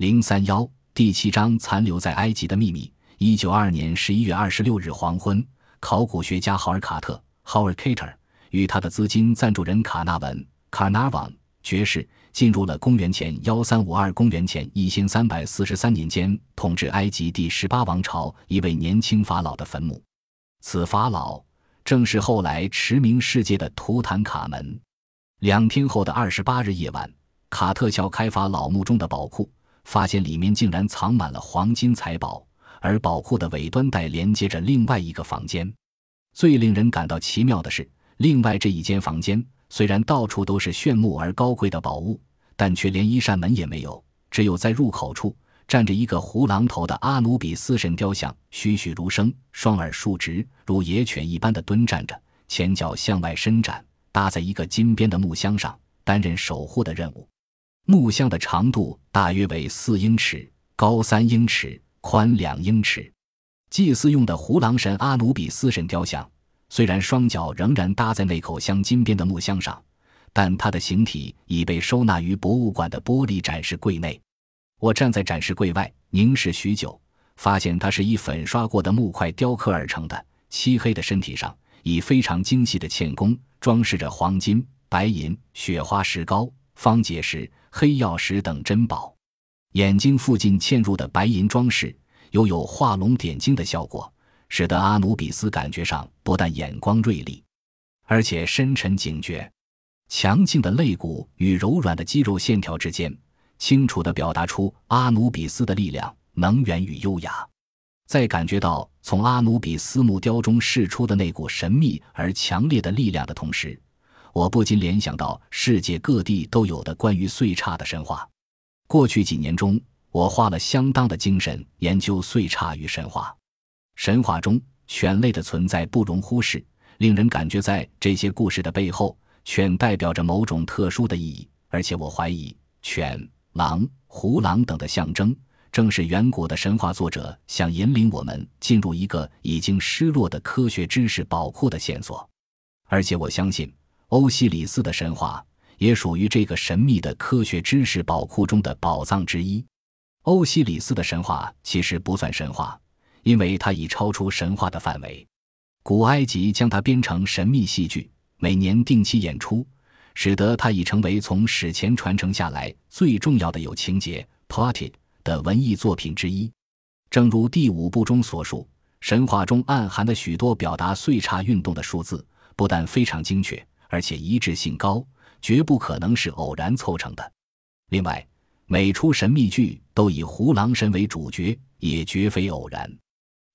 零三幺第七章残留在埃及的秘密。一九二二年十一月二十六日黄昏，考古学家豪尔卡特 （Howard Carter） 与他的资金赞助人卡纳文 （Carnarvon） 爵士进入了公元前幺三五二公元前一千三百四十三年间统治埃及第十八王朝一位年轻法老的坟墓。此法老正是后来驰名世界的图坦卡门。两天后的二十八日夜晚，卡特桥开发老墓中的宝库。发现里面竟然藏满了黄金财宝，而宝库的尾端带连接着另外一个房间。最令人感到奇妙的是，另外这一间房间虽然到处都是炫目而高贵的宝物，但却连一扇门也没有。只有在入口处站着一个胡狼头的阿努比斯神雕像，栩栩如生，双耳竖直，如野犬一般的蹲站着，前脚向外伸展，搭在一个金边的木箱上，担任守护的任务。木箱的长度大约为四英尺，高三英尺，宽两英尺。祭祀用的胡狼神阿努比斯神雕像，虽然双脚仍然搭在那口镶金边的木箱上，但它的形体已被收纳于博物馆的玻璃展示柜内。我站在展示柜外凝视许久，发现它是以粉刷过的木块雕刻而成的，漆黑的身体上以非常精细的嵌工装饰着黄金、白银、雪花石膏、方解石。黑曜石等珍宝，眼睛附近嵌入的白银装饰，又有画龙点睛的效果，使得阿努比斯感觉上不但眼光锐利，而且深沉警觉。强劲的肋骨与柔软的肌肉线条之间，清楚地表达出阿努比斯的力量、能源与优雅。在感觉到从阿努比斯木雕中释出的那股神秘而强烈的力量的同时，我不禁联想到世界各地都有的关于岁差的神话。过去几年中，我花了相当的精神研究岁差与神话。神话中犬类的存在不容忽视，令人感觉在这些故事的背后，犬代表着某种特殊的意义。而且我怀疑，犬、狼、狐狼等的象征，正是远古的神话作者想引领我们进入一个已经失落的科学知识宝库的线索。而且我相信。欧西里斯的神话也属于这个神秘的科学知识宝库中的宝藏之一。欧西里斯的神话其实不算神话，因为它已超出神话的范围。古埃及将它编成神秘戏剧，每年定期演出，使得它已成为从史前传承下来最重要的有情节 （plotted） 的文艺作品之一。正如第五部中所述，神话中暗含的许多表达岁差运动的数字，不但非常精确。而且一致性高，绝不可能是偶然凑成的。另外，每出神秘剧都以胡狼神为主角，也绝非偶然。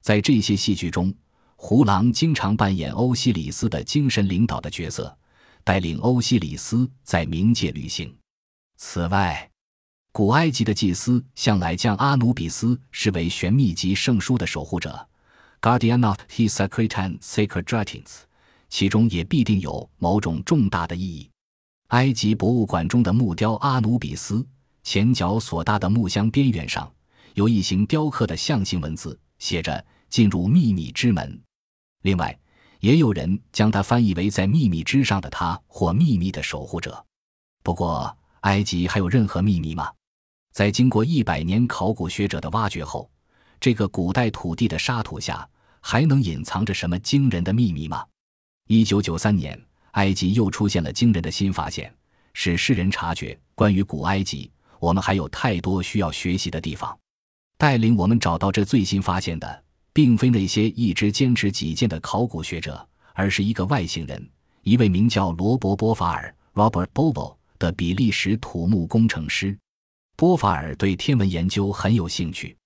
在这些戏剧中，胡狼经常扮演欧西里斯的精神领导的角色，带领欧西里斯在冥界旅行。此外，古埃及的祭司向来将阿努比斯视为玄秘及圣书的守护者 （Guardian of his sacred and sacred writings）。其中也必定有某种重大的意义。埃及博物馆中的木雕阿努比斯前脚所搭的木箱边缘上有一行雕刻的象形文字，写着“进入秘密之门”。另外，也有人将它翻译为“在秘密之上的他”或“秘密的守护者”。不过，埃及还有任何秘密吗？在经过一百年考古学者的挖掘后，这个古代土地的沙土下还能隐藏着什么惊人的秘密吗？一九九三年，埃及又出现了惊人的新发现，使世人察觉，关于古埃及，我们还有太多需要学习的地方。带领我们找到这最新发现的，并非那些一直坚持己见的考古学者，而是一个外星人，一位名叫罗伯·波法尔 （Robert Bobo） 的比利时土木工程师。波法尔对天文研究很有兴趣，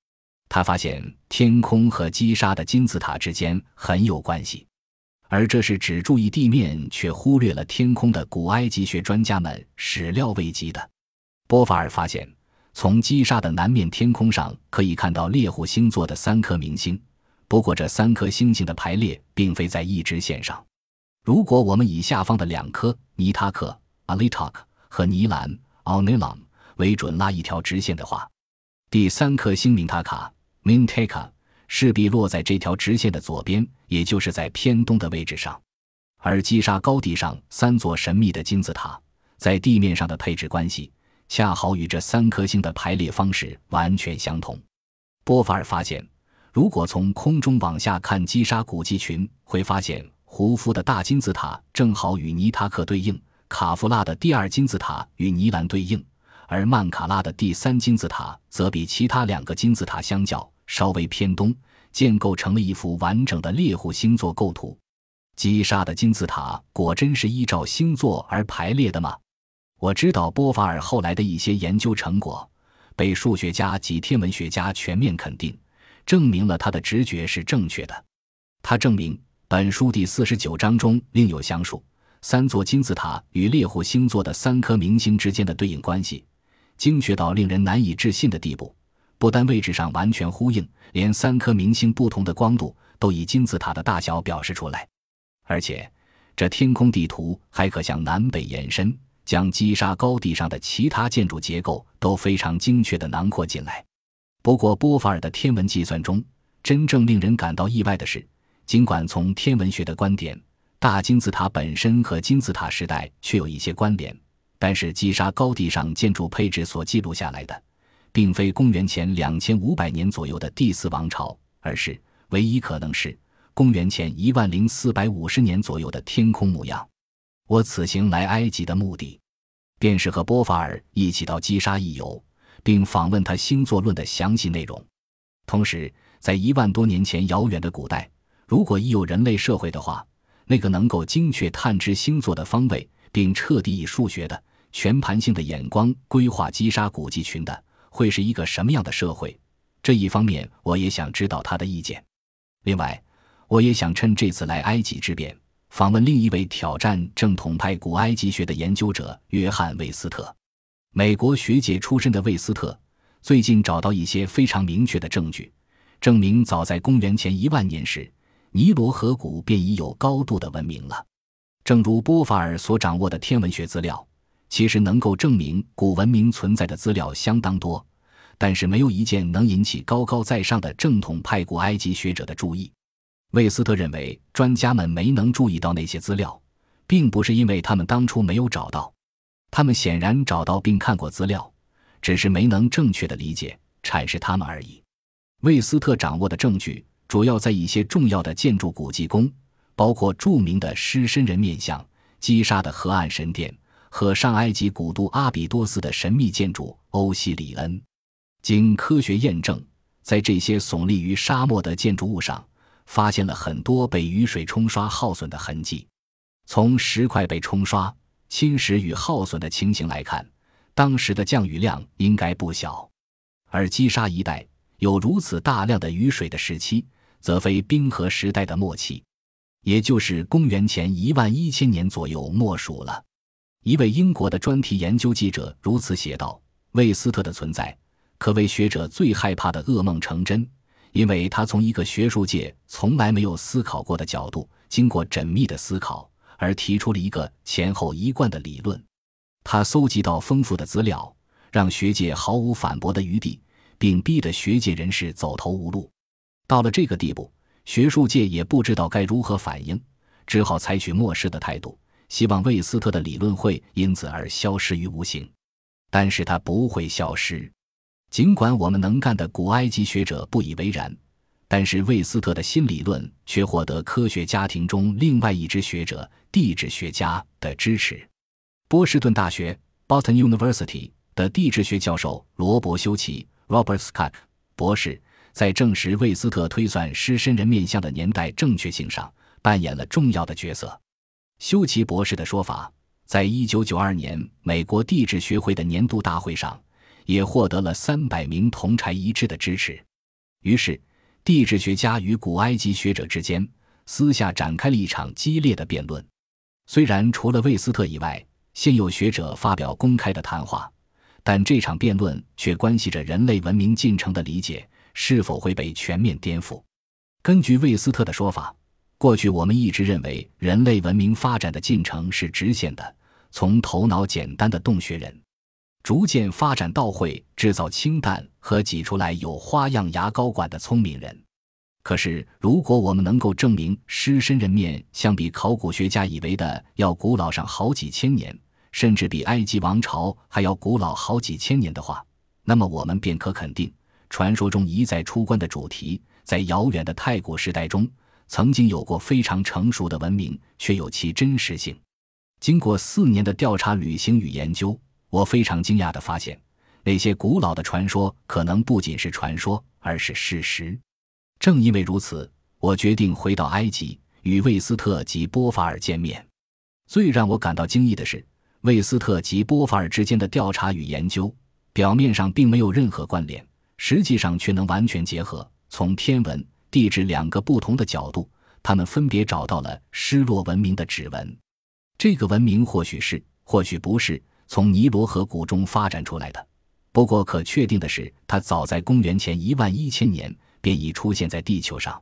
他发现天空和击杀的金字塔之间很有关系。而这是只注意地面却忽略了天空的古埃及学专家们始料未及的。波法尔发现，从击杀的南面天空上可以看到猎户星座的三颗明星。不过，这三颗星星的排列并非在一直线上。如果我们以下方的两颗尼塔克 （Alitak） 和尼兰 （Alnilam） 为准拉一条直线的话，第三颗星明塔卡 （Mintaka）。势必落在这条直线的左边，也就是在偏东的位置上。而击杀高地上三座神秘的金字塔在地面上的配置关系，恰好与这三颗星的排列方式完全相同。波法尔发现，如果从空中往下看击沙古迹群，会发现胡夫的大金字塔正好与尼塔克对应，卡夫拉的第二金字塔与尼兰对应，而曼卡拉的第三金字塔则比其他两个金字塔相较稍微偏东，建构成了一幅完整的猎户星座构图。击沙的金字塔果真是依照星座而排列的吗？我知道波法尔后来的一些研究成果被数学家及天文学家全面肯定，证明了他的直觉是正确的。他证明本书第四十九章中另有详述三座金字塔与猎户星座的三颗明星之间的对应关系，精确到令人难以置信的地步。不但位置上完全呼应，连三颗明星不同的光度都以金字塔的大小表示出来。而且，这天空地图还可向南北延伸，将击沙高地上的其他建筑结构都非常精确地囊括进来。不过，波法尔的天文计算中，真正令人感到意外的是，尽管从天文学的观点，大金字塔本身和金字塔时代确有一些关联，但是击沙高地上建筑配置所记录下来的，并非公元前两千五百年左右的第四王朝，而是唯一可能是。公元前一万零四百五十年左右的天空模样。我此行来埃及的目的，便是和波法尔一起到基沙一游，并访问他星座论的详细内容。同时，在一万多年前遥远的古代，如果已有人类社会的话，那个能够精确探知星座的方位，并彻底以数学的全盘性的眼光规划基沙古迹群的，会是一个什么样的社会？这一方面，我也想知道他的意见。另外，我也想趁这次来埃及之便，访问另一位挑战正统派古埃及学的研究者约翰·魏斯特。美国学界出身的魏斯特，最近找到一些非常明确的证据，证明早在公元前一万年时，尼罗河谷便已有高度的文明了。正如波法尔所掌握的天文学资料，其实能够证明古文明存在的资料相当多，但是没有一件能引起高高在上的正统派古埃及学者的注意。魏斯特认为，专家们没能注意到那些资料，并不是因为他们当初没有找到，他们显然找到并看过资料，只是没能正确的理解阐释他们而已。魏斯特掌握的证据主要在一些重要的建筑古迹中，包括著名的狮身人面像、基沙的河岸神殿和上埃及古都阿比多斯的神秘建筑欧西里恩。经科学验证，在这些耸立于沙漠的建筑物上。发现了很多被雨水冲刷耗损的痕迹。从石块被冲刷、侵蚀与耗损的情形来看，当时的降雨量应该不小。而基沙一带有如此大量的雨水的时期，则非冰河时代的末期，也就是公元前一万一千年左右莫属了。一位英国的专题研究记者如此写道：“魏斯特的存在，可谓学者最害怕的噩梦成真。”因为他从一个学术界从来没有思考过的角度，经过缜密的思考，而提出了一个前后一贯的理论。他搜集到丰富的资料，让学界毫无反驳的余地，并逼得学界人士走投无路。到了这个地步，学术界也不知道该如何反应，只好采取漠视的态度，希望魏斯特的理论会因此而消失于无形。但是他不会消失。尽管我们能干的古埃及学者不以为然，但是魏斯特的新理论却获得科学家庭中另外一支学者——地质学家的支持。波士顿大学 （Boston University） 的地质学教授罗伯·休奇 （Robert Scott） 博士，在证实魏斯特推算狮身人面像的年代正确性上扮演了重要的角色。休奇博士的说法，在一九九二年美国地质学会的年度大会上。也获得了三百名同柴一致的支持，于是地质学家与古埃及学者之间私下展开了一场激烈的辩论。虽然除了魏斯特以外，现有学者发表公开的谈话，但这场辩论却关系着人类文明进程的理解是否会被全面颠覆。根据魏斯特的说法，过去我们一直认为人类文明发展的进程是直线的，从头脑简单的洞穴人。逐渐发展到会制造氢弹和挤出来有花样牙膏管的聪明人。可是，如果我们能够证明狮身人面相比考古学家以为的要古老上好几千年，甚至比埃及王朝还要古老好几千年的话，那么我们便可肯定，传说中一再出关的主题，在遥远的太古时代中，曾经有过非常成熟的文明，却有其真实性。经过四年的调查、旅行与研究，我非常惊讶地发现，那些古老的传说可能不仅是传说，而是事实。正因为如此，我决定回到埃及，与魏斯特及波法尔见面。最让我感到惊异的是。魏斯特及波法尔之间的调查与研究，表面上并没有任何关联，实际上却能完全结合。从天文、地质两个不同的角度，他们分别找到了失落文明的指纹。这个文明或许是，或许不是从尼罗河谷中发展出来的。不过可确定的是，它早在公元前一万一千年便已出现在地球上。